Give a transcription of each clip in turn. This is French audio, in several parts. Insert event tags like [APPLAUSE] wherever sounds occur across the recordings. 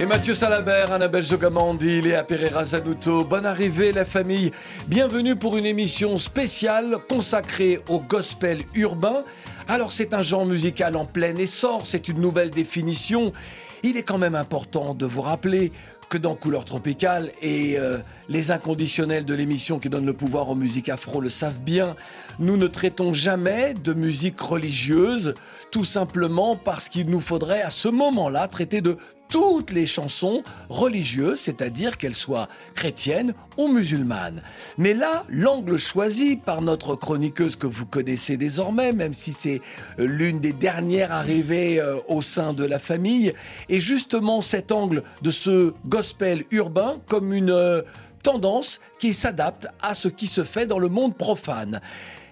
Et Mathieu Salabert, Annabelle Zogamandi, Léa Pereira Zanuto, bonne arrivée la famille. Bienvenue pour une émission spéciale consacrée au gospel urbain. Alors c'est un genre musical en plein essor, c'est une nouvelle définition. Il est quand même important de vous rappeler que dans Couleur Tropicale et euh, les inconditionnels de l'émission qui donne le pouvoir aux musiques afro le savent bien, nous ne traitons jamais de musique religieuse, tout simplement parce qu'il nous faudrait à ce moment-là traiter de toutes les chansons religieuses, c'est-à-dire qu'elles soient chrétiennes ou musulmanes. Mais là, l'angle choisi par notre chroniqueuse que vous connaissez désormais, même si c'est euh, l'une des dernières arrivées euh, au sein de la famille, est justement cet angle de ce gospel urbain comme une euh, tendance qui s'adapte à ce qui se fait dans le monde profane.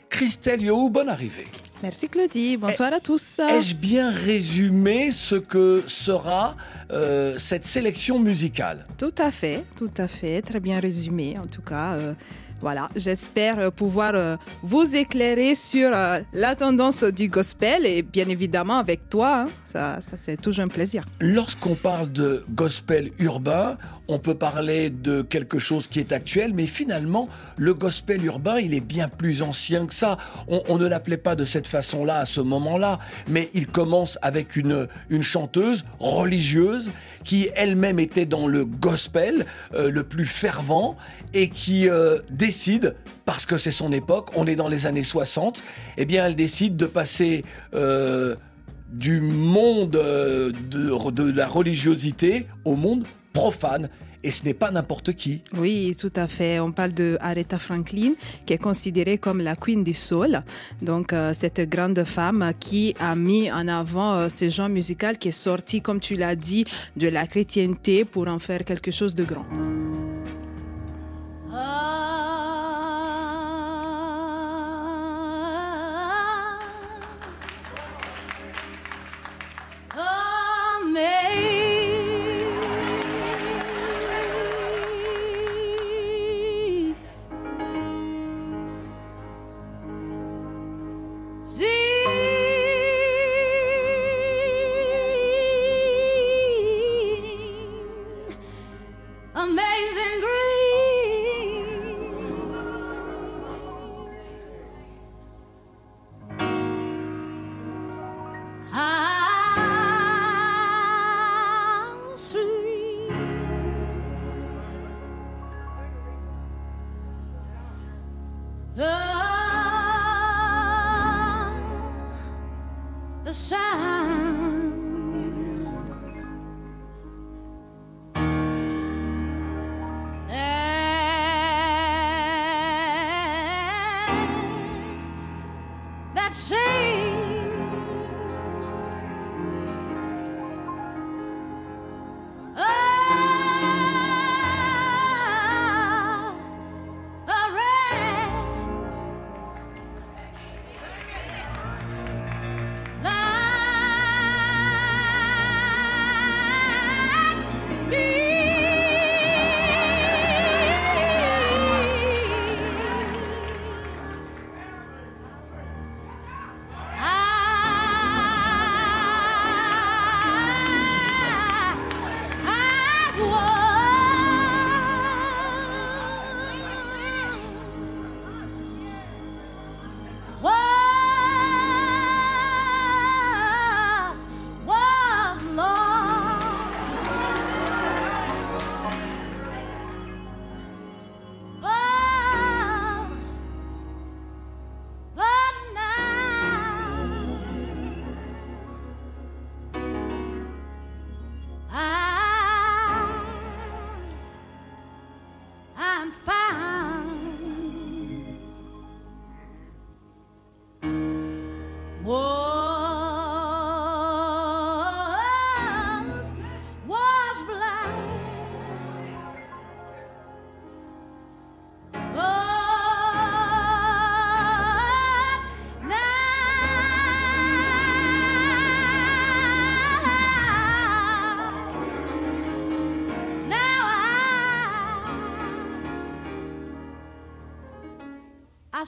Christelle Yohou, bonne arrivée. Merci Claudie. Bonsoir à tous. Ai-je bien résumé ce que sera euh, cette sélection musicale? Tout à fait, tout à fait. Très bien résumé en tout cas. Euh, voilà, j'espère euh, pouvoir euh, vous éclairer sur la tendance du gospel et bien évidemment avec toi, hein, ça, c'est toujours un plaisir. Lorsqu'on parle de gospel urbain, on peut parler de quelque chose qui est actuel, mais finalement, le gospel urbain, il est bien plus ancien que ça. On, ne l'appelait pas de cette façon-là à ce moment-là, mais il commence avec une, une chanteuse religieuse qui elle-même était dans le gospel euh, le plus fervent et qui euh, décide, parce que c'est son époque, on est dans les années 60, eh bien elle décide de passer euh, du monde euh, de, de la religiosité au monde profane. Et ce n'est pas n'importe qui. Oui, tout à fait. On parle de Aretha Franklin, qui est considérée comme la queen du soul. Donc, euh, cette grande femme qui a mis en avant euh, ce genre musical qui est sorti, comme tu l'as dit, de la chrétienté pour en faire quelque chose de grand. Amazing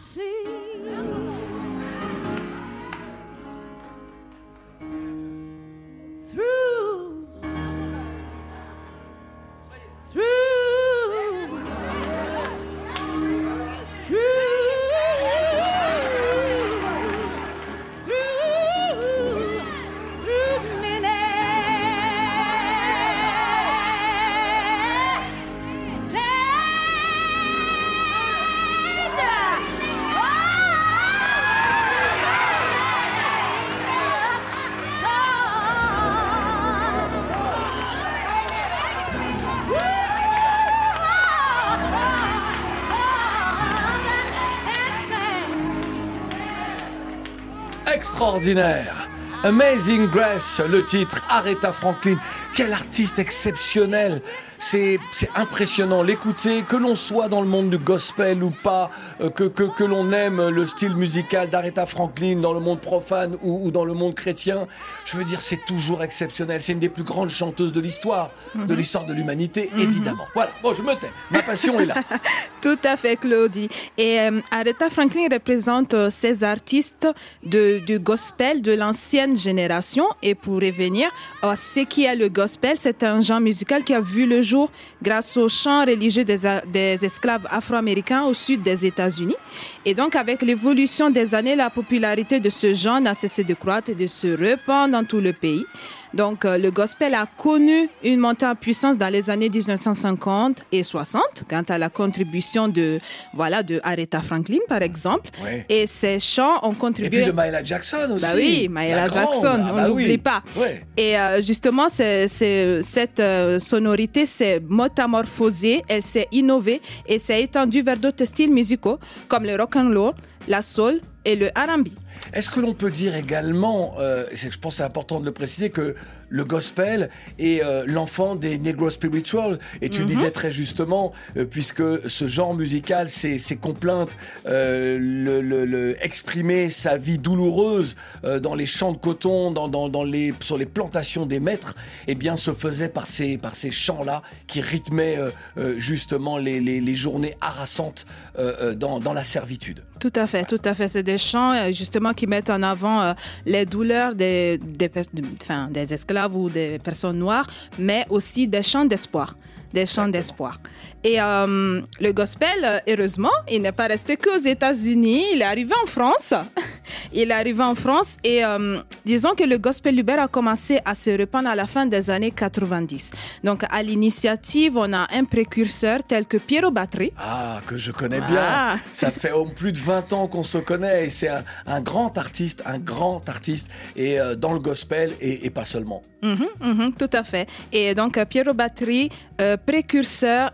assim. Extraordinaire. Amazing Grace, le titre, Aretha Franklin. Quel artiste exceptionnel. C'est impressionnant. L'écouter, que l'on soit dans le monde du gospel ou pas, euh, que, que, que l'on aime le style musical d'Aretha Franklin dans le monde profane ou, ou dans le monde chrétien, je veux dire, c'est toujours exceptionnel. C'est une des plus grandes chanteuses de l'histoire, de l'histoire de l'humanité, évidemment. Voilà, bon, je me tais. Ma passion est là. [LAUGHS] Tout à fait, Claudie. Et euh, Aretha Franklin représente euh, ces artistes de, du gospel de l'ancienne génération. Et pour revenir à ce qui est le gospel, c'est un genre musical qui a vu le jour grâce au chant religieux des, des esclaves afro-américains au sud des États-Unis. Et donc, avec l'évolution des années, la popularité de ce genre n'a cessé de croître et de se répandre dans tout le pays. Donc, euh, le gospel a connu une montée en puissance dans les années 1950 et 60, quant à la contribution de, voilà, de Aretha Franklin, par exemple. Ouais. Et ces chants ont Et contribué. puis de Maëla Jackson aussi. Bah oui, La Maëla grande. Jackson, Ah on bah n'oublie oui. pas. Ouais. Et euh, justement, cette euh, sonorité s'est métamorphosée, elle s'est innovée et s'est étendue vers d'autres styles musicaux comme le rock and roll, la soul et le R&B. Est-ce que l'on peut dire également, euh, je pense c'est important de le préciser, que le gospel est euh, l'enfant des Negro Spirituals Et Mhm. tu le disais très justement, euh, puisque ce genre musical, ses, ses complaintes, euh, le, le- le- exprimer sa vie douloureuse euh, dans les champs de coton, dans, dans- dans les, sur les plantations des maîtres, eh bien se faisait par ces, par ces chants-là qui rythmaient justement les, les- les journées harassantes dans, dans la servitude. Tout à fait, tout à fait. C'est des chants justement qui mettent en avant les douleurs des, des, enfin, des esclaves ou des personnes noires, mais aussi des chants d'espoir. Des chants d'espoir. Et euh, le gospel, heureusement, il n'est pas resté qu'aux États-Unis. Il est arrivé en France. [LAUGHS] il est arrivé en France et euh, disons que le gospel Uber a commencé à se répandre à la fin des années 90. Donc, à l'initiative, on a un précurseur tel que Piero Battery. Ah, que je connais bien. Ah. Ça fait plus de 20 ans qu'on se connaît et c'est un, un grand artiste, un grand artiste et euh, dans le gospel et, et pas seulement. Mhm, mhm, tout à fait. Et donc, euh, Piero Battery, euh, précurseur,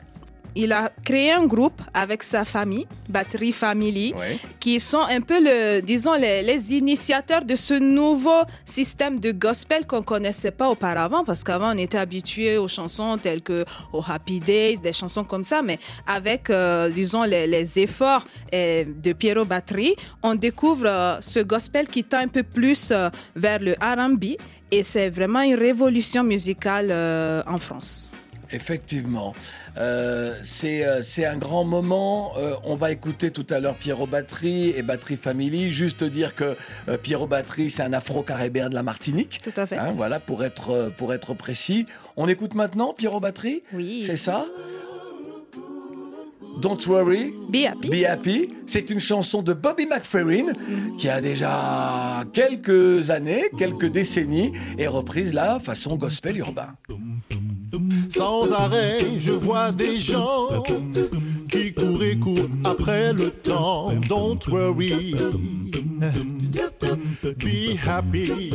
il a créé un groupe avec sa famille, Battery Family, Ouais. qui sont un peu, le, disons, les, les initiateurs de ce nouveau système de gospel qu'on connaissait pas auparavant, parce qu'avant, on était habitué aux chansons telles que aux Happy Days, des chansons comme ça, mais avec, euh, disons, les, les efforts euh, de Piero Battery, on découvre euh, ce gospel qui tend un peu plus vers le R&B, et c'est vraiment une révolution musicale euh, en France. Effectivement. Euh, c'est euh, un grand moment. Euh, on va écouter tout à l'heure Pierrot Battery et Battery Family. Juste dire que Pierrot Battery, c'est un afro-caribéen de la Martinique. Tout à fait. Hein, voilà, pour être, pour être précis. On écoute maintenant Pierrot Battery? Oui. C'est ça? Don't worry. Be happy. Be Happy, c'est une chanson de Bobby McFerrin qui a déjà quelques années, quelques décennies, et reprise là façon gospel urbain. Sans arrêt, je vois des gens après le temps. Don't worry, be happy.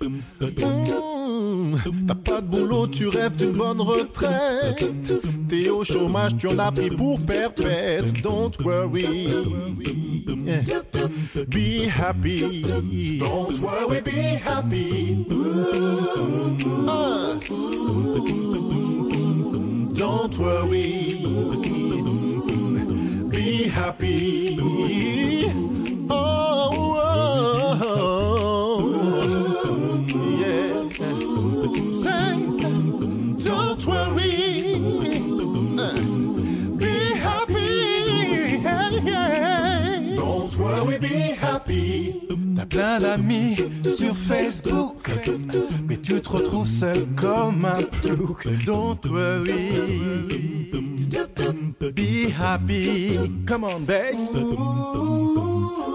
Mm, T'as pas de boulot, tu rêves d'une bonne retraite. T'es au chômage, tu en as pris pour perpète. Don't worry, be happy. Don't worry, be happy. Ah. Don't worry, be happy. Oh, oh, oh, yeah. Say, don't worry, plein d'amis sur Facebook, mais tu te retrouves seul comme un plouc. Don't worry, be happy. Come on, bass.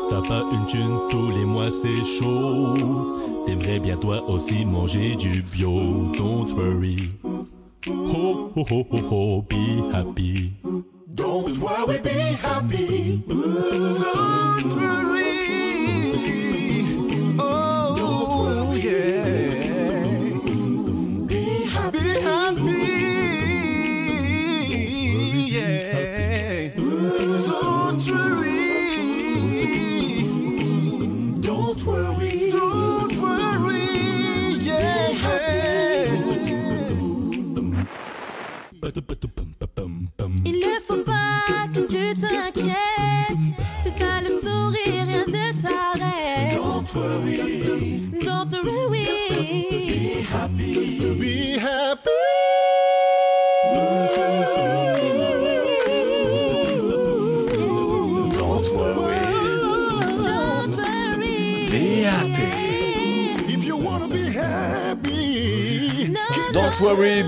T'as pas une thune tous les mois, c'est chaud. T'aimerais bien toi aussi manger du bio. Don't worry. Ho ho ho ho ho, be happy. Don't worry, be happy. Don't worry. Don't worry,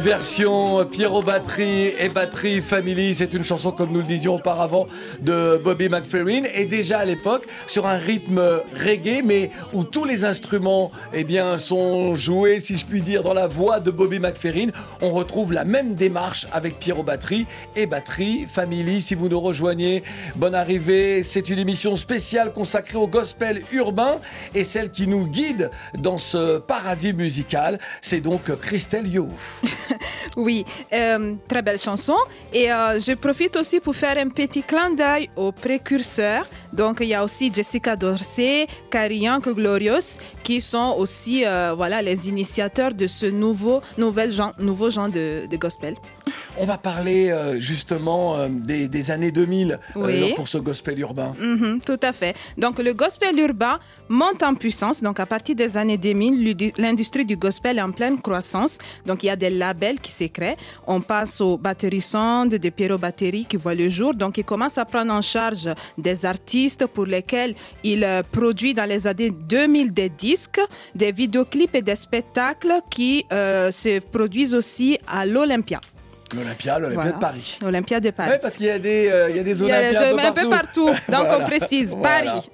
version Pierrot Batterie et Batterie Family. C'est une chanson, comme nous le disions auparavant, de Bobby McFerrin. Et déjà à l'époque, sur un rythme reggae, mais où tous les instruments eh bien, sont joués, si je puis dire, dans la voix de Bobby McFerrin. On retrouve la même démarche avec Pierrot Batterie et Batterie Family. Si vous nous rejoignez, bonne arrivée. C'est une émission spéciale consacrée au gospel urbain et celle qui nous guide dans ce paradis musical. C'est donc Christelle Youf. [LAUGHS] Oui, euh, très belle chanson. Et euh, je profite aussi pour faire un petit clin d'œil aux précurseurs. Donc, il y a aussi Jessica Dorsey, Young Glorious, qui sont aussi euh, voilà, les initiateurs de ce nouveau, nouvel genre, nouveau genre de gospel. On va parler euh, justement euh, des, des années 2000 euh, Oui. pour ce gospel urbain. Mhm, tout à fait. Donc, le gospel urbain monte en puissance. Donc, à partir des années 2000, l'udi- l'industrie du gospel est en pleine croissance. Donc, il y a des labels qui se créent. On passe aux batteries sondes, des Pierrot batteries qui voient le jour. Donc, il commence à prendre en charge des artistes pour lesquels il produit dans les années 2000 des disques, des vidéoclips et des spectacles qui euh, se produisent aussi à l'Olympia. L'Olympia, l'Olympia Voilà. de Paris. L'Olympia de Paris. Oui, parce qu'il y a des, euh, il y a des Il y a Olympiens un, un peu partout. Donc, [LAUGHS] Voilà. on précise Voilà. Paris.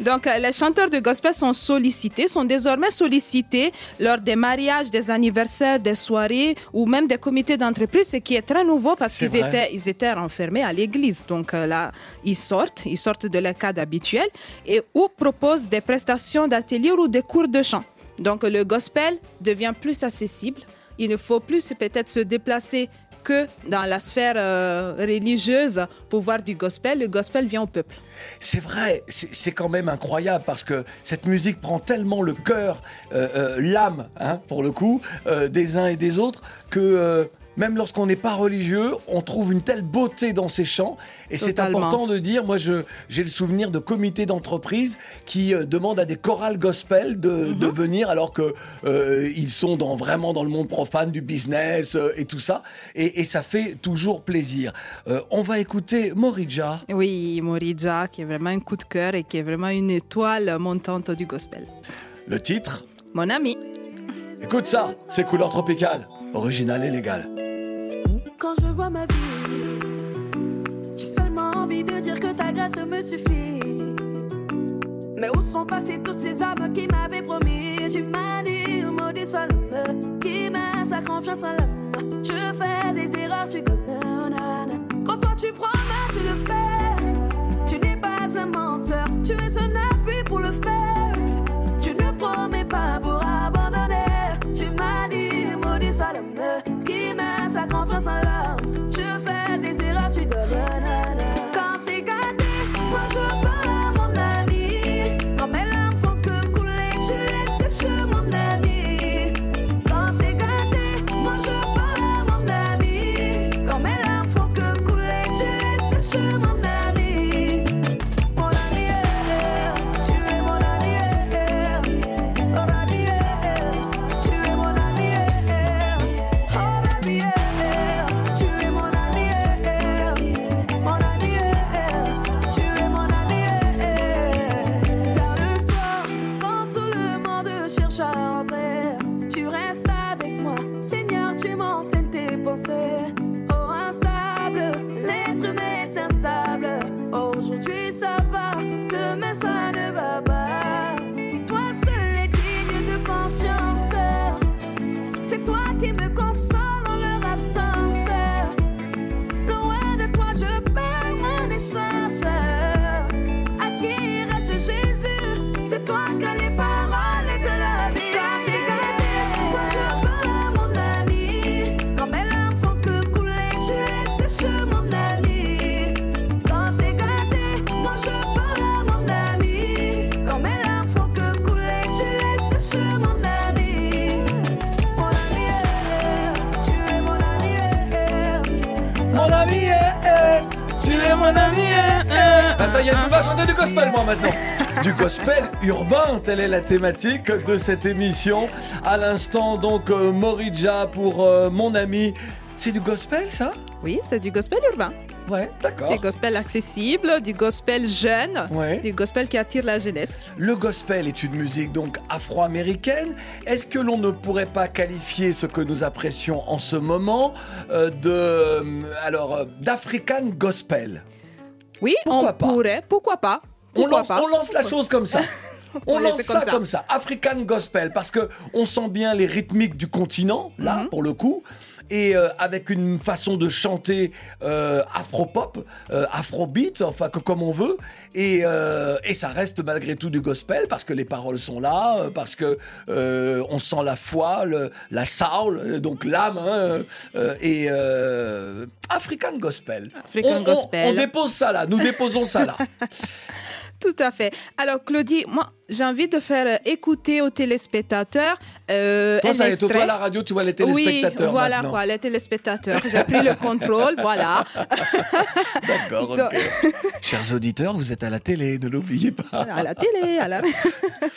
Donc, euh, les chanteurs de gospel sont sollicités, sont désormais sollicités lors des mariages, des anniversaires, des soirées ou même des comités d'entreprise, ce qui est très nouveau parce qu'ils étaient, ils étaient renfermés à l'église. Donc, euh, là, ils sortent, ils sortent de leur cadre habituel et ou proposent des prestations d'ateliers ou des cours de chant. Donc, le gospel devient plus accessible. Il ne faut plus peut-être se déplacer que dans la sphère euh, religieuse pour voir du gospel. Le gospel vient au peuple. C'est vrai, c'est quand même incroyable parce que cette musique prend tellement le cœur, euh, euh, l'âme, hein, pour le coup, des uns et des autres, que même lorsqu'on n'est pas religieux, on trouve une telle beauté dans ces chants. Et c'est important de dire, moi j'ai le souvenir de comités d'entreprise qui euh, demandent à des chorales gospel de, Mhm. de venir alors que euh, ils sont dans, vraiment dans le monde profane du business euh, et tout ça. Et, et ça fait toujours plaisir. On va écouter Morija. Oui, Morija, qui est vraiment un coup de cœur et qui est vraiment une étoile montante du gospel. Le titre? Mon ami. Écoute ça, c'est couleur tropicale, original et légal. Je vois ma vie, j'ai seulement envie de dire que ta grâce me suffit. Mais où sont passés tous ces hommes qui m'avaient promis? Tu m'as dit, maudit soit l'homme qui met sa confiance en l'homme. Je fais des erreurs, tu connais. oh. Quand toi tu promets, tu le fais. Tu n'es pas un menteur, tu es son appui pour le faire. Tu ne promets pas pour abandonner. Tu m'as dit, maudit soit l'homme qui met sa telle est la thématique de cette émission. À l'instant, donc, euh, Morija pour euh, mon ami. C'est du gospel, ça? Oui, c'est du gospel urbain. Ouais, d'accord. Du gospel accessible, du gospel jeune, Ouais. du gospel qui attire la jeunesse. Le gospel est une musique donc afro-américaine. Est-ce que l'on ne pourrait pas qualifier ce que nous apprécions en ce moment euh, de euh, alors euh, d'African gospel? Oui, Pourquoi on pas? pourrait, pourquoi pas? On Pourquoi lance, pas? on lance la chose comme ça. [LAUGHS] [LAUGHS] On lance ça, ça. comme ça, African gospel, parce que on sent bien les rythmiques du continent, là, Mhm. pour le coup, et euh, avec une façon de chanter euh, afro-pop, euh, afro-beat, enfin que comme on veut, et, et ça reste malgré tout du gospel, parce que les paroles sont là, parce que on sent la foi, le- la soul, donc l'âme, hein, et African gospel. African On- on- gospel. on dépose ça là, nous déposons ça là. [LAUGHS] Tout à fait. Alors, Claudie, moi, j'ai envie de faire euh, écouter aux téléspectateurs euh, Toi, ça toi, à la radio, tu vois les Oui, téléspectateurs voilà maintenant. quoi, les téléspectateurs. J'ai pris le contrôle, [LAUGHS] voilà. D'accord, ok. Chers auditeurs, vous êtes à la télé, ne l'oubliez pas. à la télé, à la...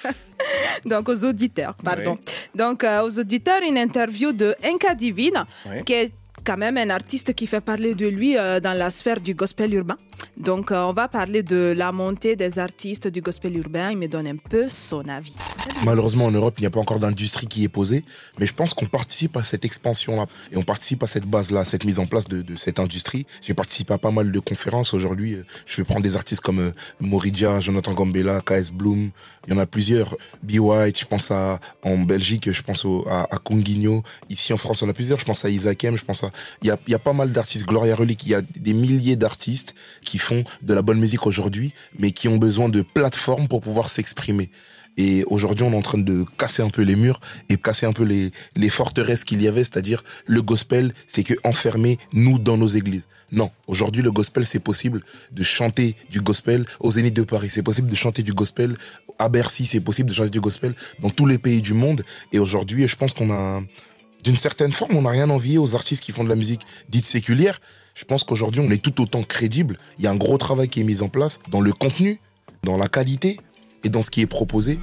[LAUGHS] Donc aux auditeurs, pardon. Donc euh, aux auditeurs, une interview de Inca Divine, Oui. qui est quand même un artiste qui fait parler de lui euh, dans la sphère du gospel urbain. Donc euh, on va parler de la montée des artistes du gospel urbain. Il me donne un peu son avis. Malheureusement, en Europe, il n'y a pas encore d'industrie qui est posée, mais je pense qu'on participe à cette expansion-là et on participe à cette base-là, cette mise en place de, cette industrie. J'ai participé à pas mal de conférences aujourd'hui. euh, Je vais prendre des artistes comme euh, Moridja, Jonathan Gambella, KS Bloom. Il y en a plusieurs. B. White, je pense à en Belgique, je pense à, à. Ici en France, on a plusieurs. Je pense à Isaac M. Je pense à il y a, pas mal d'artistes. Gloria Relic, il y a des milliers d'artistes qui font de la bonne musique aujourd'hui, mais qui ont besoin de plateformes pour pouvoir s'exprimer. Et aujourd'hui, on est en train de casser un peu les murs et casser un peu les, forteresses qu'il y avait, c'est-à-dire le gospel, c'est que enfermer nous dans nos églises. Non, aujourd'hui, le gospel, c'est possible de chanter du gospel au Zénith de Paris, c'est possible de chanter du gospel à Bercy, c'est possible de chanter du gospel dans tous les pays du monde. Et aujourd'hui, je pense qu'on a, d'une certaine forme, on n'a rien envié aux artistes qui font de la musique dite séculière. Je pense qu'aujourd'hui, on est tout autant crédible. Il y a un gros travail qui est mis en place dans le contenu, dans la qualité et dans ce qui est proposé.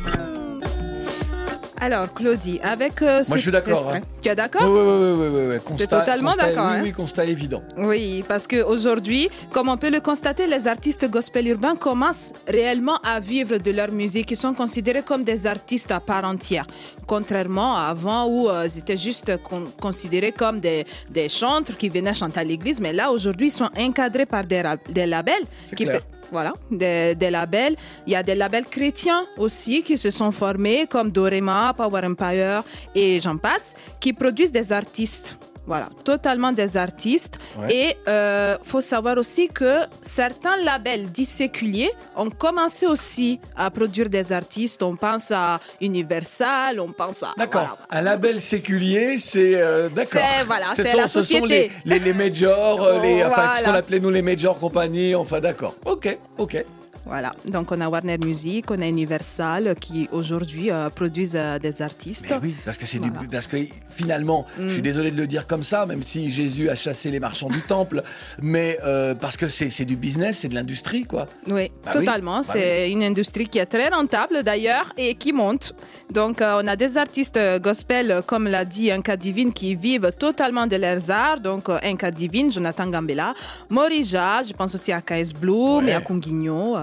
Alors Claudie, avec euh, ce Moi, je suis d'accord, hein. Tu es Oui, d'accord oui, oui, oui, oui, oui. Constat- totalement d'accord, Oui, hein? oui, constat évident. Oui, parce qu'aujourd'hui, comme on peut le constater, les artistes gospel urbains commencent réellement à vivre de leur musique. Ils sont considérés comme des artistes à part entière. Contrairement à avant où euh, ils étaient juste con- considérés comme des, des chantres qui venaient chanter à l'église. Mais là, aujourd'hui, ils sont encadrés par des, labels. Qui clair. Voilà, des, des labels. Il y a des labels chrétiens aussi qui se sont formés, comme Dorema, Power Empire et j'en passe, qui produisent des artistes. Voilà, totalement des artistes. Ouais. Et euh, faut savoir aussi que certains labels dits séculiers ont commencé aussi à produire des artistes. On pense à Universal, on pense à. D'accord. voilà. Un label séculier, c'est euh, d'accord. C'est- voilà, Ce c'est la Ce sont les, société. les, les majors, euh, les, enfin, ce qu'on Voilà. appelait nous les majors compagnies. Enfin, d'accord. Ok, ok. Voilà, donc on a Warner Music, on a Universal qui aujourd'hui euh, produisent euh, des artistes. Mais oui, parce que c'est du, parce que finalement, je suis Mm. désolé de le dire comme ça, même si Jésus a chassé les marchands du temple, [LAUGHS] mais euh, parce que c'est c'est du business, c'est de l'industrie, quoi. Oui, Bah oui, totalement. bah c'est une industrie qui est très rentable d'ailleurs et qui monte. Donc, on a des artistes gospel, comme l'a dit Inca Divine, qui vivent totalement de leurs arts. Donc, Inca Divine, Jonathan Gambella, Morija, je pense aussi à KS Bloom Ouais. et à Conguigno.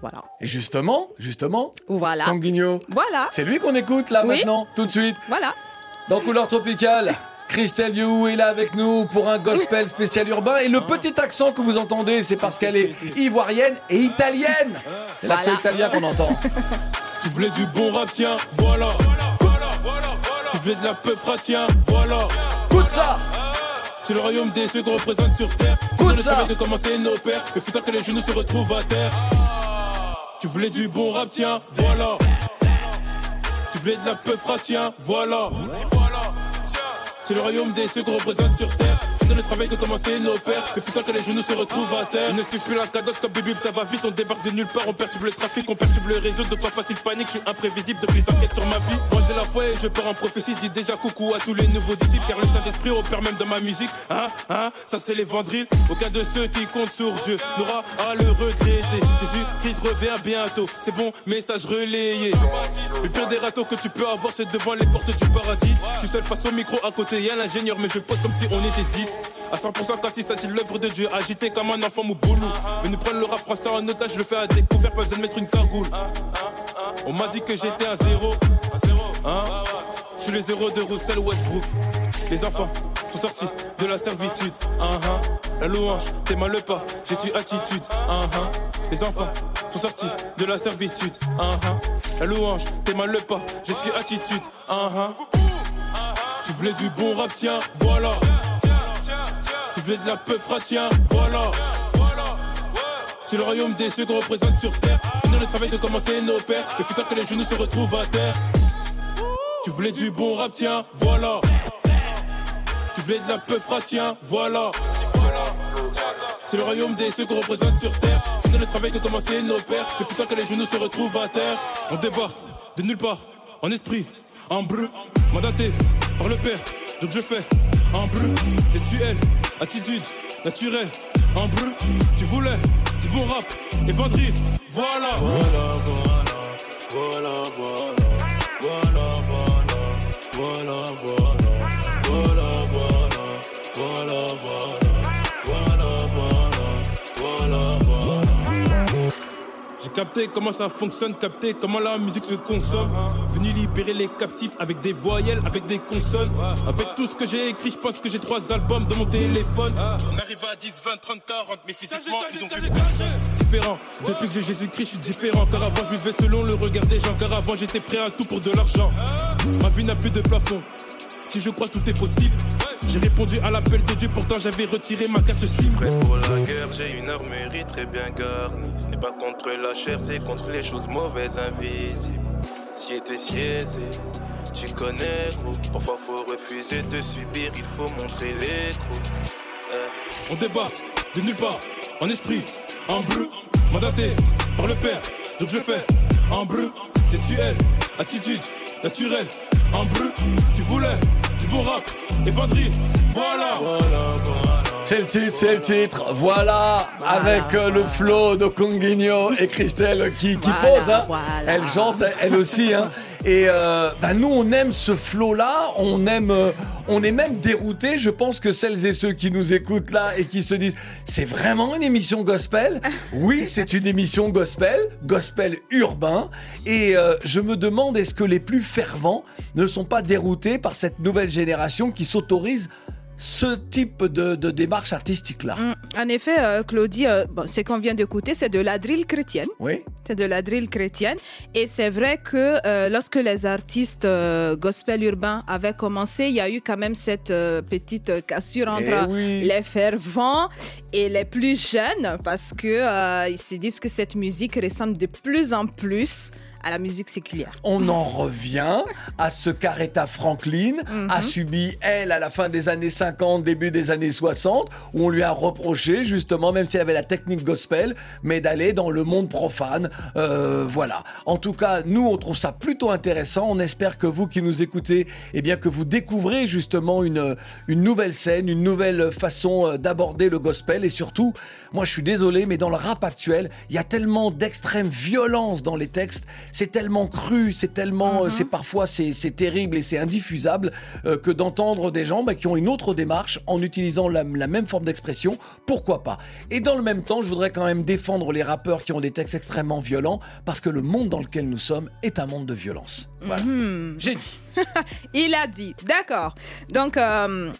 Voilà. Et justement, justement, Voilà. Tanguigno, Voilà. c'est lui qu'on écoute là Oui. maintenant, tout de suite, Voilà. dans Couleur Tropicale. Christelle You est là avec nous pour un gospel spécial urbain. Et le petit accent que vous entendez, c'est parce qu'elle est ivoirienne et italienne. C'est l'accent Voilà. italien qu'on entend. [LAUGHS] Tu voulais du bon rap, tiens, voilà. Tu voulais de la peuple, tiens, voilà. Écoute ça C'est le royaume des ceux qu'on représente sur terre. Faisons le travail de commencer nos pères. Le foutant que les genoux se retrouvent à terre. Tu voulais du bon rap, tiens, voilà. Tu voulais de la peuple, tiens, voilà. C'est le royaume des ceux qu'on représente sur terre. Le travail de commencer nos pères. Le foutant que les genoux se retrouvent à terre. Ne suit plus la cadence comme Bibi, ça va vite. On débarque de nulle part, on perturbe le trafic, on perturbe le réseau. De pas facile panique, je suis imprévisible depuis les enquêtes sur ma vie. Moi j'ai la foi et je pars en prophétie. Dis déjà coucou à tous les nouveaux disciples. Car le Saint-Esprit opère même dans ma musique. Hein, hein, ça c'est les vendrilles. Aucun de ceux qui comptent sur Dieu n'aura à le regretter. Jésus Christ revient bientôt. C'est bon, message relayé. Le pire des râteaux que tu peux avoir, c'est devant les portes du paradis. Je suis seul face au micro à côté, y'a l'ingénieur, mais je pose comme si on était 10. À 100% quand il l'œuvre de Dieu, agité comme un enfant mouboulou. Venu prendre le rap français en otage, je le fais à découvert, pas besoin de mettre une cagoule. On m'a dit que j'étais un zéro. Hein? Je suis le zéro de Russell Westbrook. Les enfants sont sortis de la servitude. Hein, hein. La louange, t'es mal le pas, j'ai tu attitude. Hein. Les enfants sont sortis de la servitude. Hein. La louange, t'es mal le pas, j'ai tu attitude. Hein. Tu voulais du bon rap, tiens, voilà. Tu voulais de la peuple, tiens, voilà. C'est le royaume des ceux qu'on représente sur terre. Finir le travail de commencer nos pères. Le futur que les genoux se retrouvent à terre. Tu voulais du bon rap, tiens, voilà. Tu voulais de la peuple, tiens, voilà. C'est le royaume des ceux qu'on représente sur terre. Faisons le travail que commençaient nos pères. Le futur que les genoux se retrouvent à terre. On débarque de nulle part, en esprit, en breu. Mandaté par le père, donc je fais en breu. T'es attitude naturelle, en breu. Tu voulais du bon rap et vendrille. Voilà, voilà, voilà, voilà, voilà, voilà, voilà, voilà. voilà. J'ai capté comment ça fonctionne, capté comment la musique se consomme. Venu libérer les captifs avec des voyelles, avec des consonnes. Avec tout ce que j'ai écrit, je pense que j'ai trois albums dans mon téléphone. On arrive à 10, 20, 30, 40, mais physiquement, ils ont vu personne. Différent, depuis que j'ai Jésus-Christ, je suis différent. Car avant, je vivais selon le regard des gens. Car avant, j'étais prêt à tout pour de l'argent. Ma vie n'a plus de plafond. Si je crois, tout est possible. J'ai répondu à l'appel de Dieu, pourtant j'avais retiré ma carte SIM. Prêt pour la guerre, j'ai une armerie très bien garnie. Ce n'est pas contre la chair, c'est contre les choses mauvaises, invisibles. Siete, siete, tu connais, gros. Parfois faut refuser de subir, il faut montrer les crocs. On débarque de nulle part, en esprit, en bleu, mandaté par le père. Donc je fais en bleu, gestuelle, attitude, naturelle. En bleu, tu voulais du bon rap et vendrille. Voilà, voilà, voilà. C'est le titre, c'est le titre. Voilà, avec euh, le flow de Conguigno et Christelle qui, qui Voilà, pose. hein. voilà. Elle chante, elle aussi. hein. Et euh, bah, nous, on aime ce flow-là. On aime, euh, on est même dérouté. Je pense que celles et ceux qui nous écoutent là et qui se disent, c'est vraiment une émission gospel? [LAUGHS] Oui, c'est une émission gospel, gospel urbain. Et euh, je me demande, est-ce que les plus fervents ne sont pas déroutés par cette nouvelle génération qui s'autorise ce type de, de démarche artistique-là. Mm. En effet, euh, Claudie, euh, bon, ce qu'on vient d'écouter, c'est de la drill chrétienne. Oui. C'est de la drill chrétienne. Et c'est vrai que euh, lorsque les artistes euh, gospel urbains avaient commencé, il y a eu quand même cette petite cassure entre Eh oui. les fervents et les plus jeunes parce que euh, ils se disent que cette musique ressemble de plus en plus à la musique séculière. On en revient à ce qu'Aretha Franklin a subi, elle, à la fin des années 50, début des années 60, où on lui a reproché, justement, même si elle avait la technique gospel, mais d'aller dans le monde profane. Euh, voilà. En tout cas, nous, on trouve ça plutôt intéressant. On espère que vous qui nous écoutez, eh bien, que vous découvrez justement une, une nouvelle scène, une nouvelle façon euh, d'aborder le gospel. Et surtout, moi, je suis désolé, mais dans le rap actuel, il y a tellement d'extrême violence dans les textes c'est tellement cru, c'est tellement, euh, c'est parfois c'est terrible et c'est indiffusable euh, que d'entendre des gens bah, qui ont une autre démarche en utilisant la, la même forme d'expression, pourquoi pas? Et dans le même temps, je voudrais quand même défendre les rappeurs qui ont des textes extrêmement violents parce que le monde dans lequel nous sommes est un monde de violence. Voilà. Mhm. J'ai dit. [LAUGHS] Il a dit, d'accord. Donc, euh,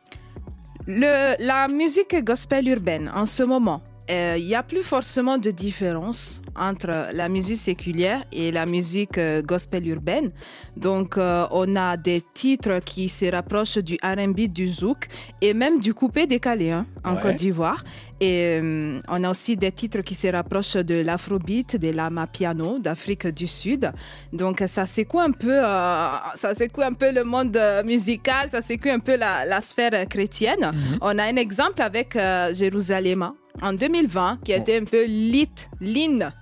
le, la musique gospel urbaine, en ce moment, euh, il n'y a plus forcément de différence entre la musique séculière et la musique euh, gospel urbaine. Donc, euh, on a des titres qui se rapprochent du RB, du zouk et même du coupé décalé hein, en Ouais. Côte d'Ivoire. Et on a aussi des titres qui se rapprochent de l'afrobeat, de l'amapiano d'Afrique du Sud. Donc, ça secoue un peu, ça secoue un peu le monde musical, ça secoue un peu la, la sphère chrétienne. On a un exemple avec Jérusalem en 2020 qui a été un peu lit, line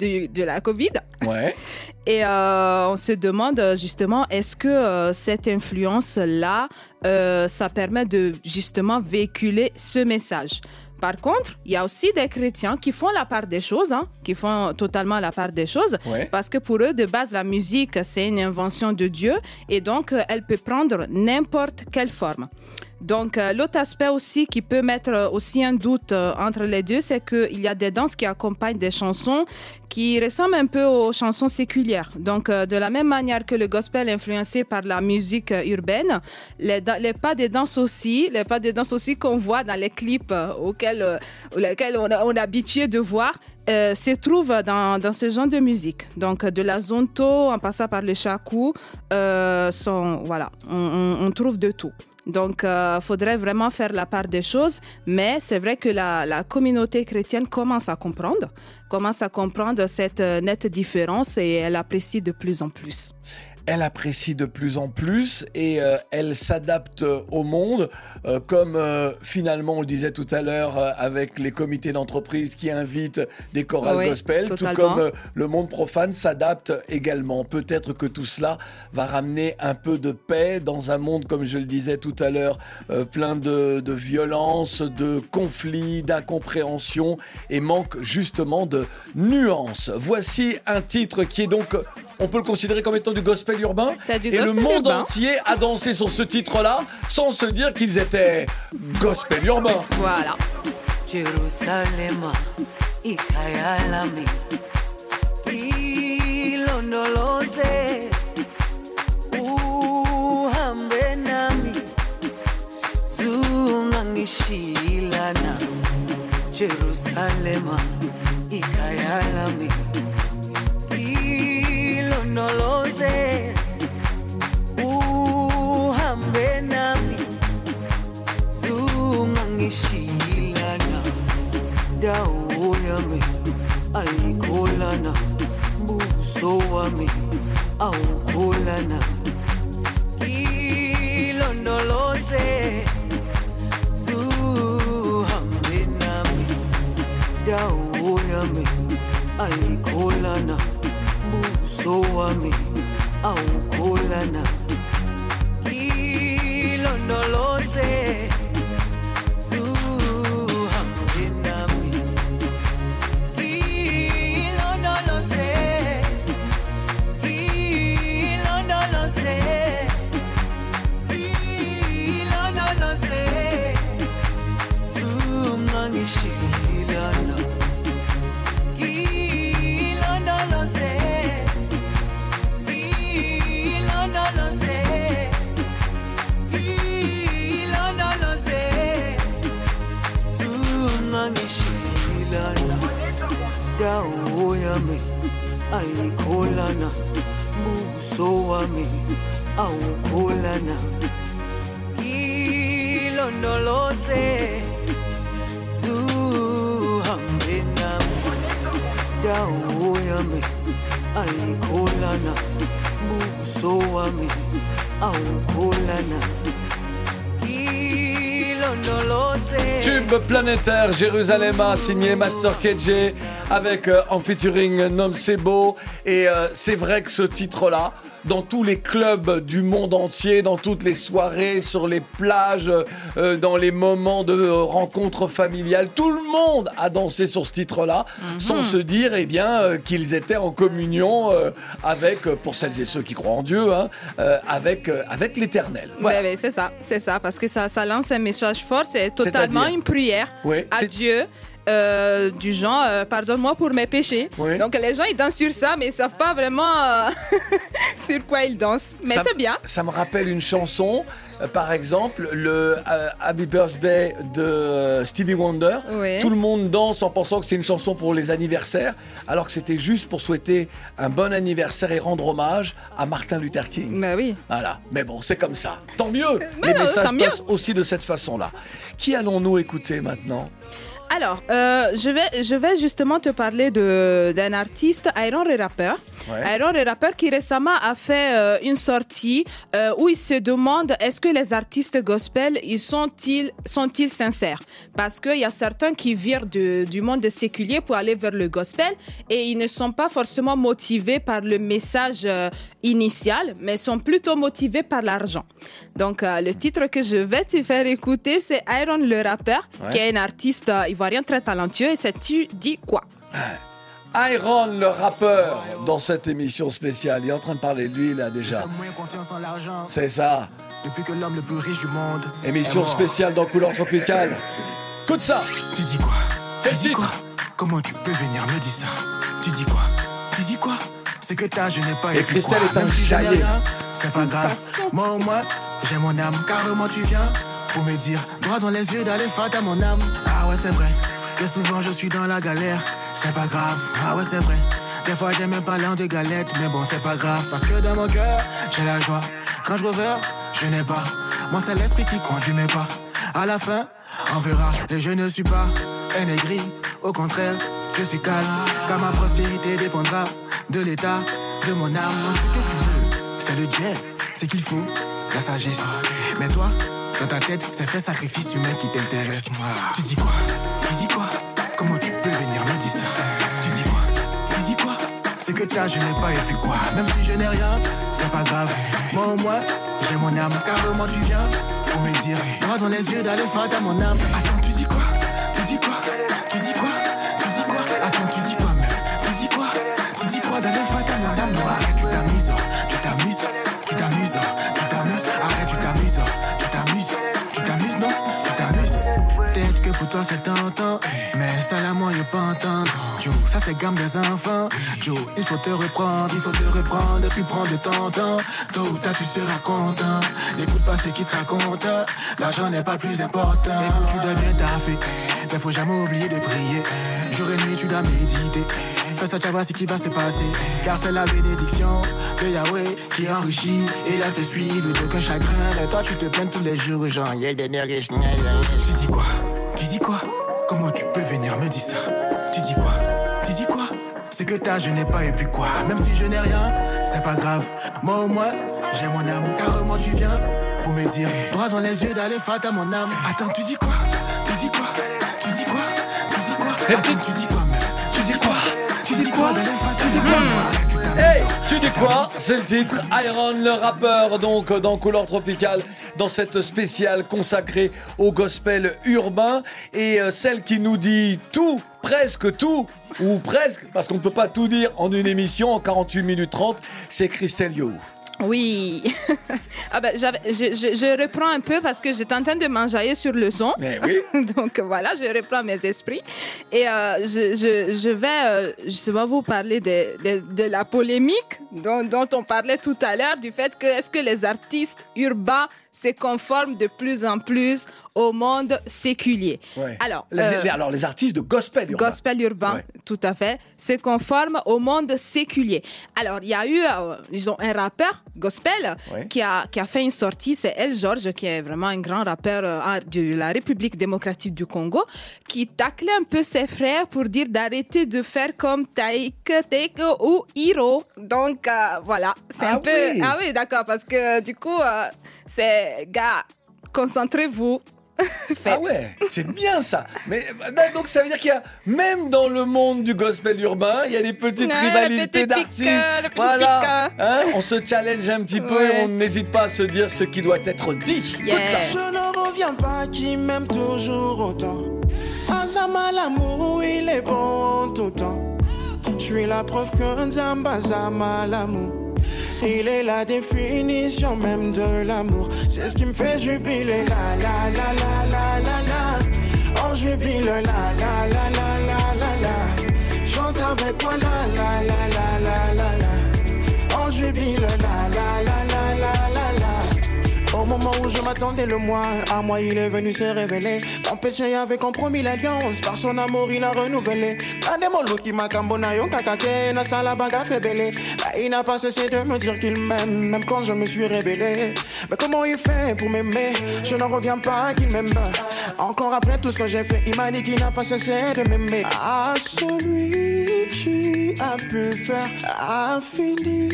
de, de la Covid. Ouais. [LAUGHS] Et euh, on se demande justement, est-ce que euh, cette influence-là, euh, ça permet de justement véhiculer ce message? Par contre, il y a aussi des chrétiens qui font la part des choses, hein, qui font totalement la part des choses, Ouais. parce que pour eux, de base, la musique, c'est une invention de Dieu, et donc elle peut prendre n'importe quelle forme. Donc, euh, l'autre aspect aussi qui peut mettre euh, aussi un doute euh, entre les deux, c'est qu'il y a des danses qui accompagnent des chansons qui ressemblent un peu aux chansons séculières. Donc, de la même manière que le gospel est influencé par la musique urbaine, les, pas des danses aussi, les pas des danses aussi qu'on voit dans les clips auxquels, on, est habitué de voir, se trouvent dans, ce genre de musique. Donc, de la zonto en passant par le sont, voilà, on trouve de tout. Donc, il faudrait vraiment faire la part des choses, mais c'est vrai que la, la communauté chrétienne commence à comprendre, commence à comprendre cette euh, nette différence et elle apprécie de plus en plus. Elle apprécie de plus en plus et euh, elle s'adapte au monde, euh, comme euh, finalement on le disait tout à l'heure euh, avec les comités d'entreprise qui invitent des chorales Oui, gospel, tout comme euh, le monde profane s'adapte également. Peut-être que tout cela va ramener un peu de paix dans un monde, comme je le disais tout à l'heure, euh, plein de, de violence, de conflits, d'incompréhension et manque justement de nuances. Voici un titre qui est donc, on peut le considérer comme étant du gospel urbain. Du et le monde urbain. entier a dansé sur ce titre-là sans se dire qu'ils étaient gospel urbain. Voilà. unoloze, uhambe nami, sungangishilana, dawo yami ayikholana, buso wami awukholana, ilondoloze, zuhambe nami, dawo yami ayikholana buso wami awukholana ilondoloze planétaire Jérusalem signé Master KJ avec euh, en featuring Nom Sebo. Et euh, c'est vrai que ce titre-là, dans tous les clubs du monde entier, dans toutes les soirées, sur les plages, euh, dans les moments de euh, rencontres familiales, tout le monde a dansé sur ce titre-là, sans se dire eh bien euh, qu'ils étaient en communion euh, avec, pour celles et ceux qui croient en Dieu, hein, avec avec l'Éternel. Ouais, ouais, c'est ça, c'est ça, parce que ça, ça lance un message fort, c'est totalement une prière à Dieu. Euh, du genre, euh, pardonne-moi pour mes péchés. Donc les gens ils dansent sur ça, mais ils savent pas vraiment euh, [LAUGHS] sur quoi ils dansent. Mais c'est bien. Ça me rappelle une chanson, par exemple, le Happy Birthday de Stevie Wonder. Oui. Tout le monde danse en pensant que c'est une chanson pour les anniversaires, alors que c'était juste pour souhaiter un bon anniversaire et rendre hommage à Martin Luther King. Bah oui. Voilà, mais bon, c'est comme ça. Tant mieux. Mais Les non, messages mieux. passent aussi de cette façon-là. Qui allons-nous écouter maintenant? Alors, euh, je, vais, je vais justement te parler d'un artiste, Iron le rappeur. Ouais. Iron rappeur qui récemment a fait euh, une sortie euh, où il se demande est-ce que les artistes gospel, ils sont-ils sont-ils sincères? Parce qu'il y a certains qui virent de- du monde séculier pour aller vers le gospel et ils ne sont pas forcément motivés par le message initial, mais sont plutôt motivés par l'argent. Donc, le titre que je vais te faire écouter, c'est Iron le rappeur, Ouais. qui est un artiste ivoirien très talentueux. Et c'est Tu dis quoi? Iron, le rappeur, dans cette émission spéciale. Il est en train de parler de lui, là, déjà. C'est ça. Depuis que l'homme le plus riche du monde. Émission spéciale dans Couleur Tropicale. Écoute ça. Tu dis quoi? C'est Tu le dis titre. quoi? Comment tu peux venir me dire ça? Tu dis quoi? Tu dis quoi? Ce que t'as, je n'ai pas Et Christelle est un C'est pas grave. Moi au moins, j'ai mon âme. Carrément, tu viens pour me dire, droit dans les yeux d'aller à mon âme. Ah ouais, c'est vrai. Que souvent je suis dans la galère. C'est pas grave. Ah ouais, c'est vrai. Des fois, j'aime même en de galettes. Mais bon, c'est pas grave. Parce que dans mon cœur, j'ai la joie. Range Rover, je n'ai pas. Moi, c'est l'esprit qui conduit mes pas. À la fin, on verra. Et je ne suis pas un aigri. Au contraire, je suis calme. Car ma prospérité dépendra de l'état de mon âme. Ce que tu veux, c'est le jet. C'est qu'il faut la sagesse. Mais toi, dans ta tête, c'est fait sacrifice humain qui t'intéresse. Moi, tu dis quoi? Tu dis quoi? Comment tu peux venir me dire ça? Tu dis quoi? Tu dis quoi? Ce que t'as, je n'ai pas et puis quoi? Même si je n'ai rien, c'est pas grave. Moi au moins, j'ai mon âme. Carrément, tu viens pour me dire, droit dans les yeux d'aller à mon âme. C'est tentant, mais ça la moi, je pas entendre. Joe, ça c'est gamme des enfants. Joe, il faut te reprendre, il faut te reprendre, et puis prendre ton temps. Tôt ou tard, tu seras content. N'écoute pas ce qui se raconte. L'argent n'est pas le plus important. Écoute, tu dois bien taffer. Mais faut jamais oublier de prier. Jour et nuit, tu dois méditer. Fais ça, tu vas ce qui va se passer. Car c'est la bénédiction de Yahweh qui enrichit. Et il a fait suivre d'aucun chagrin. Et toi, tu te plains tous les jours, genre, gna, gna. Tu dis quoi? Tu dis quoi? Comment tu peux venir me dire ça? Tu dis quoi? Tu dis quoi? Ce que t'as, je n'ai pas et puis quoi? Même si je n'ai rien, c'est pas grave. Moi au moins, j'ai mon âme. Carrément, tu viens pour me dire, droit dans les yeux d'aller à mon âme. Attends, tu dis quoi? Tu dis quoi? Tu dis quoi? Tu dis quoi? Attends, tu dis quoi? Tu dis quoi C'est le titre Iron le rappeur donc dans Couleur Tropicale dans cette spéciale consacrée au gospel urbain et euh, celle qui nous dit tout presque tout ou presque parce qu'on ne peut pas tout dire en une émission en 48 minutes 30 c'est Christelle Yo. Oui. [LAUGHS] ah ben, j'avais- je, je- je reprends un peu parce que j'étais en train de m'enjailler sur le son. Mais oui. [LAUGHS] Donc voilà, je reprends mes esprits. Et euh, je, je- je vais euh, justement vous parler de, de- de la polémique dont, dont on parlait tout à l'heure, du fait que est-ce que les artistes urbains se conforment de plus en plus au monde séculier. Ouais. Alors, les, euh, les- alors les artistes de gospel urbain. Gospel urbain, Ouais. tout à fait, se conforme au monde séculier. Alors, il y a eu, euh, ils ont un rappeur gospel Ouais. qui, a, qui a fait une sortie, c'est El George, qui est vraiment un grand rappeur euh, de la République démocratique du Congo, qui taclait un peu ses frères pour dire d'arrêter de faire comme Taïk, Taïk ou Hiro. Donc, euh, voilà, c'est Ah un peu... Ah oui, d'accord, parce que du coup, euh, gars, concentrez-vous. [LAUGHS] Ah ouais, c'est bien ça. Mais bah, donc ça veut dire qu'il y a même dans le monde du gospel urbain, il y a des petites Ouais, rivalités d'artistes. petit Voilà, piqueur. Hein, on se challenge un petit peu Ouais. et on n'hésite pas à se dire ce qui doit être dit. Ça. Je ne reviens pas qui m'aime toujours autant. Azama l'amour, il est bon tout le temps. Je suis la preuve que Nzamba Zama l'amour. Il est la définition même de l'amour. C'est ce qui me fait jubiler. La la la la la la la. On jubile. La la la la la la la. Chante avec moi. La la la la la la la. On jubile. La la la la moment où je m'attendais le mois, à moi il est venu se révéler. Mon péché avait compromis l'alliance, par son amour il a renouvelé. Kandemo Luki Makambona yo kakate, na salabaga fait belé. Bah, il n'a pas cessé de me dire qu'il m'aime, même quand je me suis rébellé. Mais comment il fait pour m'aimer? Je ne reviens pas qu'il m'aime. Encore après tout ce que j'ai fait, il m'a dit qu'il n'a pas cessé de m'aimer. À celui qui a pu faire infiniment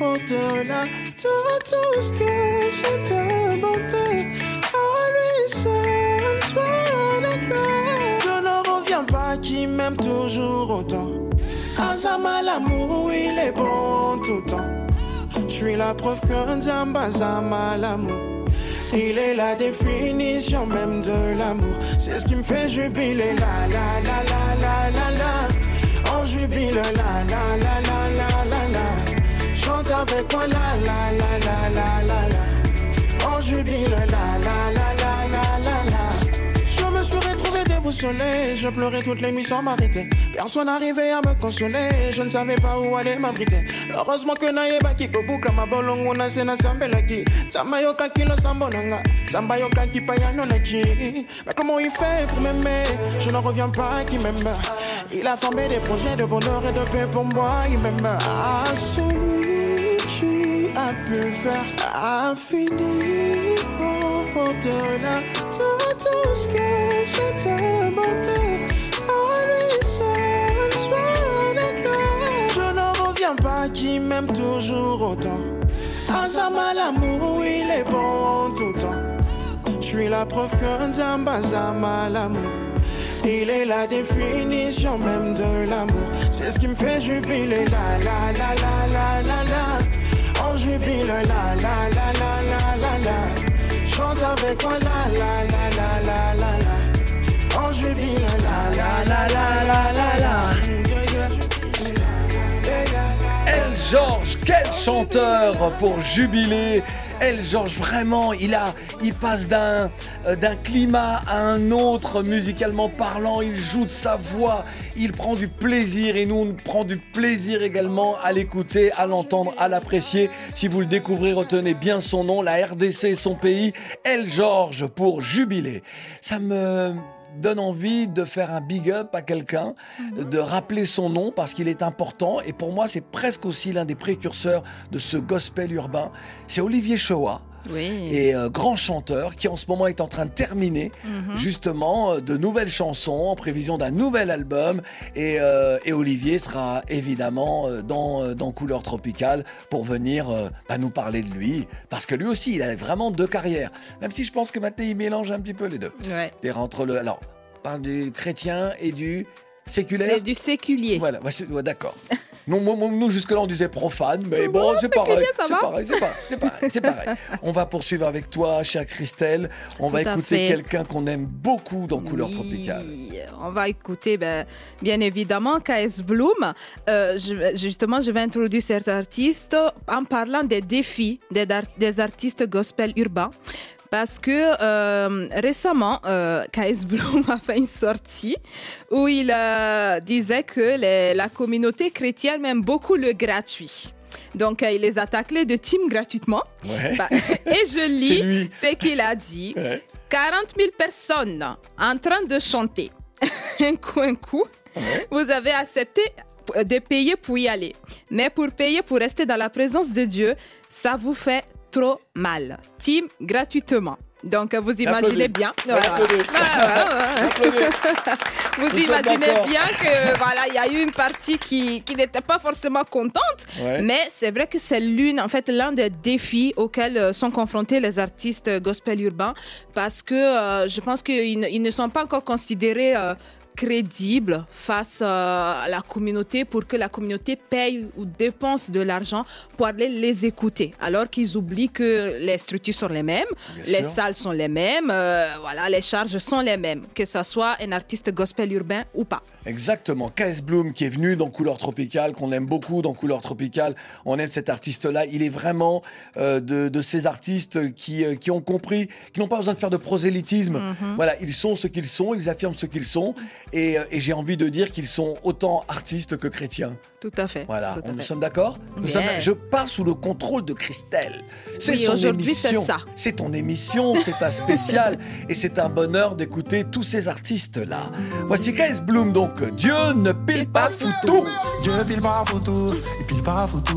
au-delà de tout ce que Je ne reviens pas qui m'aime toujours autant. Azama l'amour, il est bon tout le temps. Je suis la preuve que Nzamba Zama l'amour. Il est la définition même de l'amour. C'est ce qui me fait jubiler. La la la la la la la. On jubile. La la la la la la. Avec moi. La la la la la la la. On jubile. La la la la la la la. Je me suis retrouvé déboussolé. Je pleurais toutes les nuits sans m'arrêter. Personne n'arrivait à me consoler. Je ne savais pas où aller m'abriter. Heureusement que naïba kikobuka mabolongo na sena sambelaki. Tamayoka kilo sambonanga. Sambayoka kipayano na ki. Mais comment il fait pour m'aimer Je ne reviens pas qui m'aime. Il a formé des projets de bonheur et de paix pour moi. Il m'aime. À celui a pu faire infiniment au-delà de tout ce que j'ai demandé. À lui seul. Je ne reviens pas qui m'aime toujours autant. Azama l'amour, il est bon tout le temps. Je suis la preuve que Nzamba Zama l'amour. Il est la définition même de l'amour. C'est ce qui me fait jubiler. La la la la la la la. Jubile. La la la la la la la. Chante avec moi. La la la la la la la. On jubile. La la la la la la la. El Georges, quel chanteur pour jubiler El Georges, vraiment, il a, il passe d'un euh, d'un climat à un autre musicalement parlant. Il joue de sa voix, il prend du plaisir et nous on prend du plaisir également à l'écouter, à l'entendre, à l'apprécier. Si vous le découvrez, retenez bien son nom, la RDC, son pays. El Georges pour jubiler. Ça me donne envie de faire un big up à quelqu'un, de rappeler son nom parce qu'il est important. Et pour moi, c'est presque aussi l'un des précurseurs de ce gospel urbain. C'est Olivier Shoah. Oui. Et euh, grand chanteur qui en ce moment est en train de terminer Mhm. justement euh, de nouvelles chansons en prévision d'un nouvel album et, euh, et Olivier sera évidemment euh, dans, dans Couleur Tropicale pour venir bah, nous parler de lui parce que lui aussi il a vraiment deux carrières même si je pense que maintenant il mélange un petit peu les deux Ouais. et entre le alors on parle du chrétien et du séculaire C'est du séculier. voilà ouais, d'accord [LAUGHS] non, nous jusque-là on disait profane, mais Bon, c'est pareil, c'est pareil, c'est pareil, c'est pareil. [LAUGHS] On va poursuivre avec toi, chère Christelle. On va écouter quelqu'un qu'on aime beaucoup dans Couleur Oui, Tropicale. On va écouter ben, bien évidemment KS Bloom. Euh, je- justement, je vais introduire cet artiste en parlant des défis des artistes gospel urbains. Parce que euh, récemment, euh, KS Bloom [LAUGHS] a fait une sortie où il euh, disait que les- la communauté chrétienne aime beaucoup le gratuit. Donc, euh, il les a taclés de team gratuitement. Ouais. Bah, [LAUGHS] et je lis ce qu'il a dit. [LAUGHS] Ouais. 40 000 personnes en train de chanter. un coup, un coup. Vous avez accepté de payer pour y aller. Mais pour payer pour rester dans la présence de Dieu, ça vous fait trop mal. Team gratuitement. Donc vous imaginez Applaudis. bien. Applaudis. [LAUGHS] Vous Nous imaginez bien que voilà, il y a eu une partie qui, qui n'était pas forcément contente, Ouais. mais c'est vrai que c'est l'une, en fait, l'un des défis auxquels euh, sont confrontés les artistes gospel urbains, parce que euh, je pense qu'ils ne- sont pas encore considérés. euh, crédibles face euh, à la communauté pour que la communauté paye ou dépense de l'argent pour aller les écouter alors qu'ils oublient que les structures sont les mêmes Bien les sûr. salles sont les mêmes euh, voilà les charges sont les mêmes que ce soit un artiste gospel urbain ou pas Exactement. KS Bloom qui est venu dans Couleur Tropicale, qu'on aime beaucoup dans Couleur Tropicale. On aime cet artiste-là. Il est vraiment euh, de, de ces artistes qui, euh, qui ont compris, qui n'ont pas besoin de faire de prosélytisme. Mhm. Voilà, ils sont ce qu'ils sont, ils affirment ce qu'ils sont. Et, euh, et j'ai envie de dire qu'ils sont autant artistes que chrétiens. tout à fait Voilà, à nous fait. sommes d'accord Je parle sous le contrôle de Christelle. C'est Oui, son émission. C'est ton émission, c'est un spécial. et c'est un bonheur d'écouter tous ces artistes-là. Voici KS Bloom, donc Dieu ne pile pas foutou. Dieu pile pas foutu, il pile pas foutu.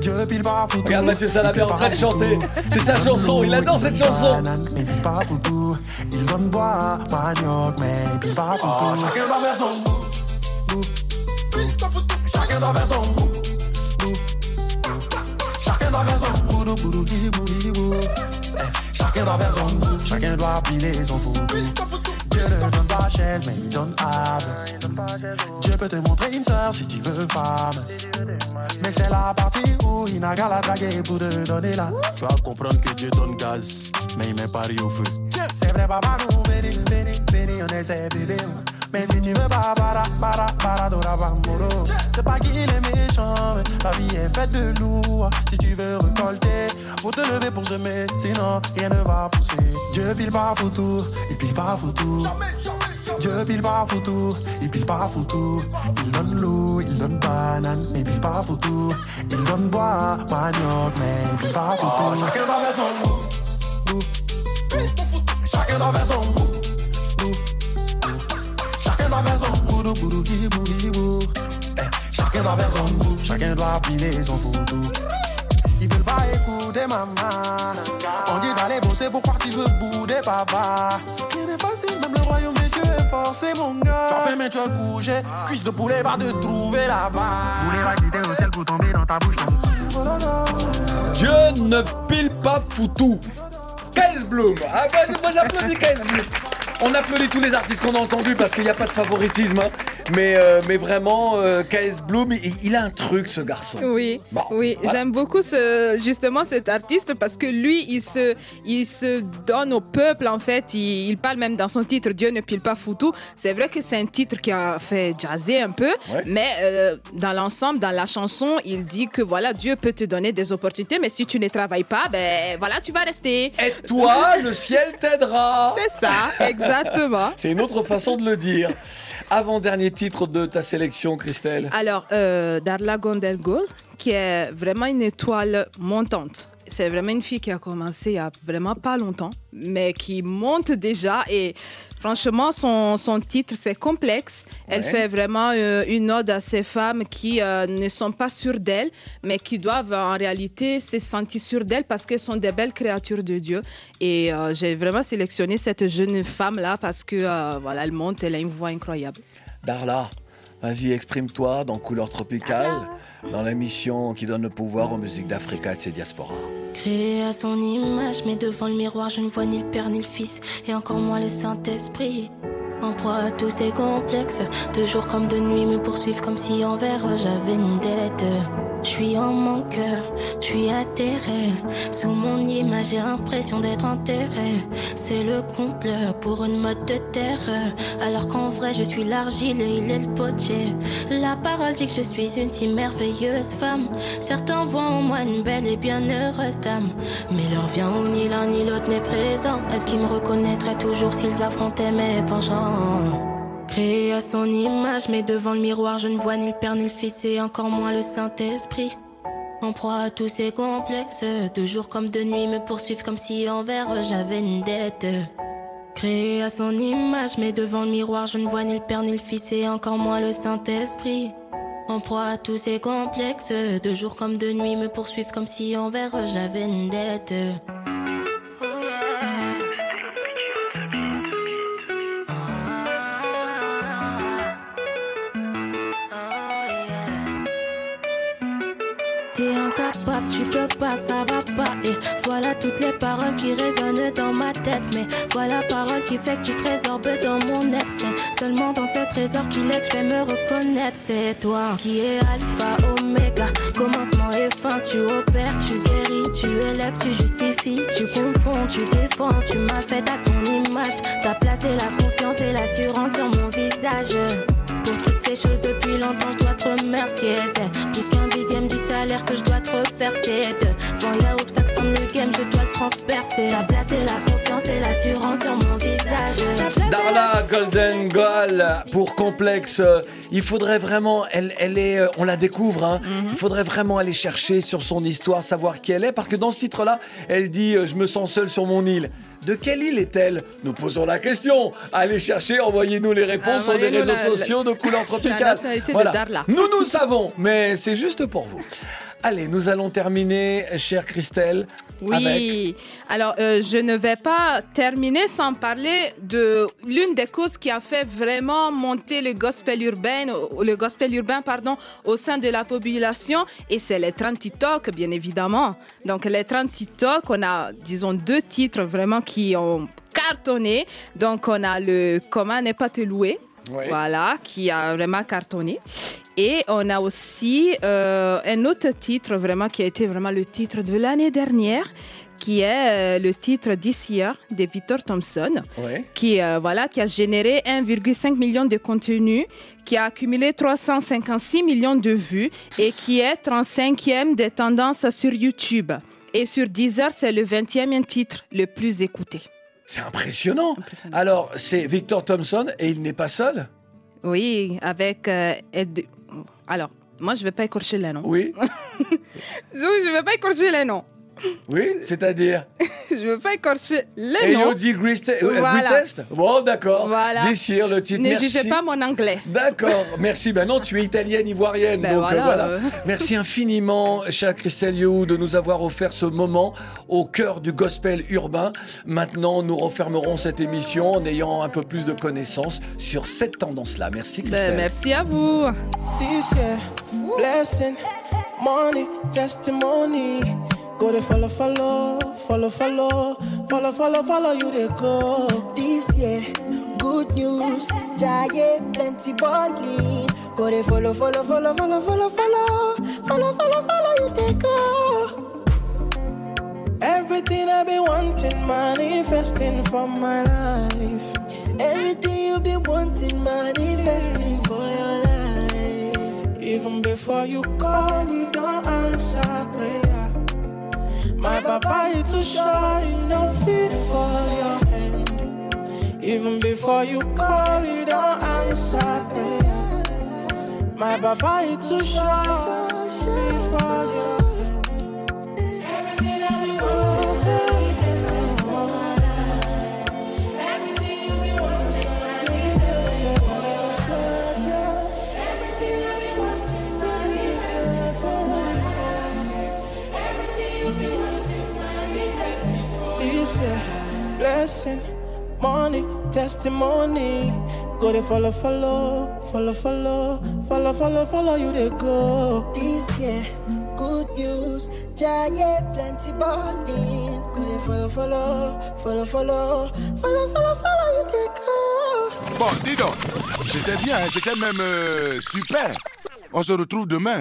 Dieu pile pas foutu. Regarde Mathieu Salabert en train de chanter. C'est sa chanson, il adore cette chanson. Mais il pile pas foutu. Il donne bois, manioc, mais il pile pas foutu. chacun doit faire son. Chacun doit faire son. Chacun doit faire son boudou, Chacun doit faire son. Chacun doit piler son foutu. Dieu ne donne pas chaise, mais il donne âme. Dieu peut te montrer une sœur si tu veux femme. Mais c'est la partie où il n'a qu'à la draguer pour te donner là. Tu vas comprendre que Dieu donne gaz, mais il met Paris au feu. C'est vrai, papa, nous, béni, béni, béni, on essaie, bébé. Mais si tu veux pas, para, para, para, dora, bamboro. C'est pas qu'il est méchant, mais la vie est faite de lourd. Si tu veux récolter, faut te lever pour semer, sinon rien ne va pousser. Dieu pile pas foutu, il pile pas foutu. Dieu pile pas foutu, il pile pas foutu. Il donne l'eau, il donne banane, mais il pile pas foutu. Il donne bois, manioc, mais il pile pas foutu. chacun doit faire son goût. Chacun doit faire son goût. Eh, Chacun doit faire son goût, chacun doit piler son foutu. Ils veulent pas écouter maman. On dit d'aller bosser, pourquoi tu veux bouder papa Rien n'est facile, même le royaume des cieux est forcé mon gars. Tu as fait mais tu as couché, cuisse de poulet va te trouver là-bas. Poulet va quitter au ciel pour tomber dans ta bouche. Dieu ne pile pas foutu. KS Bloom. Ah bah, moi j'applaudis KS Bloom. On applaudit tous les artistes qu'on a entendus parce qu'il n'y a pas de favoritisme. hein. Mais, euh, mais vraiment, euh, KS Bloom, il, il a un truc ce garçon. Oui, Bon, oui, j'aime beaucoup ce, justement cet artiste parce que lui, il se, il se donne au peuple en fait. Il, il parle même dans son titre Dieu ne pile pas foutu. C'est vrai que c'est un titre qui a fait jazzer un peu, Ouais. mais euh, dans l'ensemble, dans la chanson, il dit que voilà, Dieu peut te donner des opportunités, mais si tu ne travailles pas, ben voilà, tu vas rester. Et toi, le ciel t'aidera. C'est ça, exactement. [LAUGHS] [LAUGHS] C'est une autre façon de le dire. Avant-dernier titre de ta sélection, Christelle. Alors, euh, Darla Gondelgol, qui est vraiment une étoile montante. C'est vraiment une fille qui a commencé il y a vraiment pas longtemps, mais qui monte déjà. Et franchement, son, son titre, c'est complexe. Elle fait vraiment euh, une ode à ces femmes qui euh, ne sont pas sûres d'elles, mais qui doivent en réalité se sentir sûres d'elles parce qu'elles sont des belles créatures de Dieu. Et euh, j'ai vraiment sélectionné cette jeune femme-là parce que voilà, elle monte, elle a une voix incroyable. Darla, vas-y, exprime-toi dans Couleur Tropicale, dans l'émission qui donne le pouvoir aux musiques d'Africa et de ses diasporas. Créé à son image, mais devant le miroir, je ne vois ni le Père ni le Fils, et encore moins le Saint-Esprit. En proie à tous ces complexes, de jour comme de nuit me poursuivent comme si envers j'avais une dette. Je suis en mon cœur, je suis atterré. Sous mon image, j'ai l'impression d'être enterré. C'est le complot pour une mode de terreur. Alors qu'en vrai, je suis l'argile et il est le potier. La parole dit que je suis une si merveilleuse femme. Certains voient en moi une belle et bien heureuse dame. Mais leur vient où ni l'un ni l'autre n'est présent. Est-ce qu'ils me reconnaîtraient toujours s'ils affrontaient mes penchants? Créé à son image, mais devant le miroir, je ne vois ni le Père ni le Fils et encore moins le Saint-Esprit. En proie à tous ces complexes, de jour comme de nuit me poursuivent comme si envers j'avais une dette. Créé à son image, mais devant le miroir, je ne vois ni le Père ni le Fils et encore moins le Saint-Esprit. En proie à tous ces complexes, de jour comme de nuit me poursuivent comme si envers j'avais une dette. Ça va pas. Et voilà toutes les paroles qui résonnent dans ma tête. Mais voilà parole qui fait que tu trésorbes dans mon être. Seulement dans ce trésor qu'il est que vais me reconnaître. C'est toi qui es alpha, oméga, commencement et fin. Tu opères, tu guéris, tu élèves, tu justifies, tu confonds, tu défends. Tu m'as fait à ton image. T'as placé la confiance et l'assurance sur mon visage. Ces choses depuis longtemps, je dois te remercier. C'est plus qu'un dixième du salaire que je dois te reverser. Devant les obstacles comme le game, je dois te transpercer. T'as placé la confiance et l'assurance sur mon visage. Darla Golden Goal pour complexe. euh, Il faudrait vraiment, elle, elle est, euh, on la découvre. hein. Il faudrait vraiment aller chercher sur son histoire, savoir qui elle est, parce que dans ce titre-là, elle dit euh, je me sens seule sur mon île. De quelle île est-elle? Nous posons la question. Allez chercher, envoyez-nous les réponses sur les Envoyez-nous réseaux la- sociaux de couleur tropicale. nationalité de Darla. Nous, nous savons, mais c'est juste pour vous. Allez, nous allons terminer, chère Christelle, avec Oui. Alors, euh, je ne vais pas terminer sans parler de l'une des causes qui a fait vraiment monter le gospel urbain, au- le gospel urbain, pardon, au sein de la population, et c'est les 30 TikTok, bien évidemment. Donc, les 30 TikTok, on a, disons, deux titres vraiment qui ont cartonné. Donc, on a le Comment n'est pas te louer. Oui. Voilà, qui a vraiment cartonné. Et on a aussi euh, un autre titre vraiment qui a été vraiment le titre de l'année dernière, qui est euh, le titre This Year de Victor Thompson, Ouais. qui, euh, voilà, qui a généré 1,5 million de contenus, qui a accumulé 356 millions de vues et qui est 35e des tendances sur YouTube. Et sur Deezer, c'est le 20e titre le plus écouté. C'est impressionnant. Alors, c'est Victor Thompson et il n'est pas seul Oui, avec euh, Ed- Alors, moi, je ne vais pas écorcher les noms. Oui. [LAUGHS] Oui, je ne vais pas écorcher les noms. Oui, c'est-à-dire [LAUGHS] je ne veux pas écorcher les noms. Elodie Griste- euh, Voilà. Bon, d'accord. Voilà. Déchire le titre. Ne Merci. jugez pas mon anglais. D'accord, [LAUGHS] merci. Ben non, tu es italienne, ivoirienne. Ben donc voilà, euh, voilà. [LAUGHS] euh. Merci infiniment, chère Christelle You, de nous avoir offert ce moment au cœur du gospel urbain. Maintenant, nous refermerons cette émission en ayant un peu plus de connaissances sur cette tendance-là. Merci, Christelle. Ben, merci à vous. This year, blessing, money, testimony. Go to follow, follow, follow, follow, follow, follow, follow you they go. This year, good news, giant plenty balling. Go they follow, follow, follow, follow, follow, follow, follow, follow, follow you they go. Everything I've been wanting, manifesting for my life. Everything you've been wanting, manifesting for your life. Even before you call, you don't answer prayer. My papa is too shy, don't fit for your hand. Even before you call, you don't answer prayer. My papa is too shy, fit for your blessing, money, testimony. Go to follow, follow, follow, follow, follow, follow, follow you they go. This year, good news, giant plenty balling. Go they follow, follow, follow, follow, follow, follow, follow you they go. Bon, dis donc, c'était bien, hein, c'était même euh, super. On se retrouve demain.